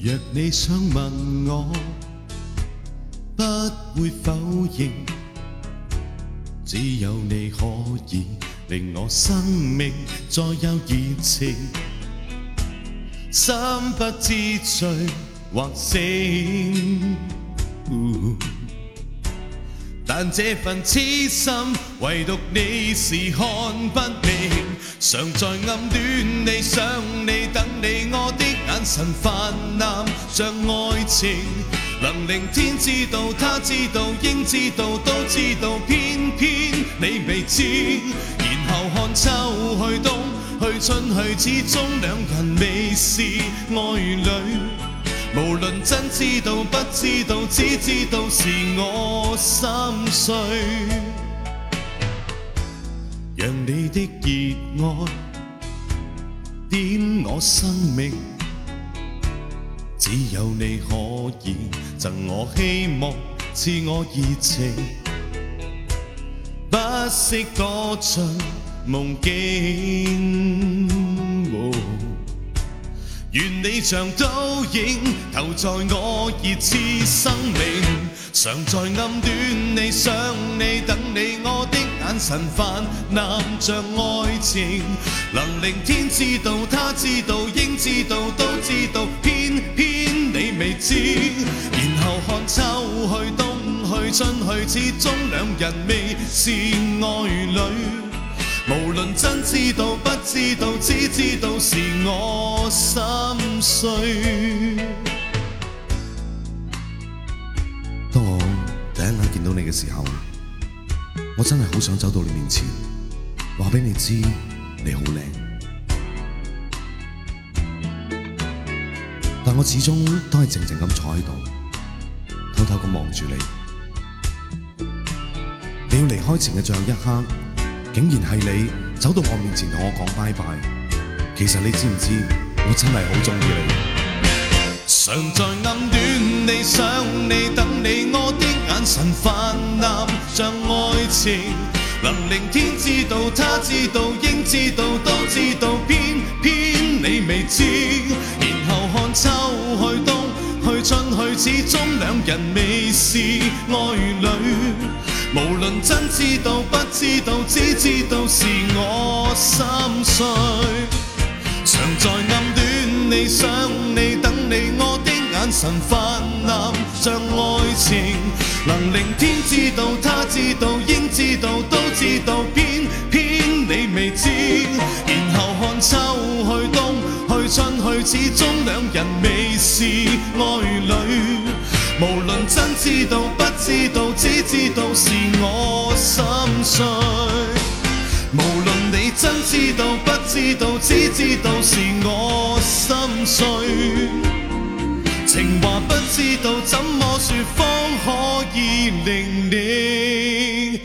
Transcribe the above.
若你想问我，不会否认，只有你可以令我生命再有热情，心不知醉或醒。但这份痴心，唯独你是看不明。常在暗恋你、想你、等你，我的眼神泛滥像爱情。能令天知道、他知道、应知道、都知道，偏偏你未知。然后看秋去冬去春去，始终两人未是爱侣。无论真知道不知道，只知道是我心碎。让你的热爱点我生命，只有你可以赠我希望，赐我热情，不惜歌尽梦境。像倒影投在我热炽生命，常在暗恋你、想你、等你，我的眼神泛滥着爱情，能令天知道、他知道、应知道、都知道，偏偏你未知。然后看秋去、冬去、春去，始终两人未是爱侣。无论真知道不知道，只知道是我心碎。当我第一眼见到你嘅时候，我真系好想走到你面前，话俾你知你好靓。但我始终都系静静咁坐喺度，偷偷咁望住你。你要离开前嘅最后一刻。竟然系你走到我面前同我讲拜拜，其实你知唔知我真系好中意你？常在暗恋你、想你、等你，我的眼神泛滥像爱情，能令天知道、他知道、应知道、都知道，偏偏你未知。然后看秋去、冬去、春去，始终两人未是爱侣。无论真知道不知道，只知道是我心碎。想你、等你，我的眼神泛滥像爱情，能令天知道、他知道、应知道、都知道，偏偏你未知。然后看秋去、冬去、春去，始终两人未是爱侣。无论真知道不知道，只知道是我心碎。无论你真知道不知道，只知道是我碎。情话不知道怎么说，方可以令你。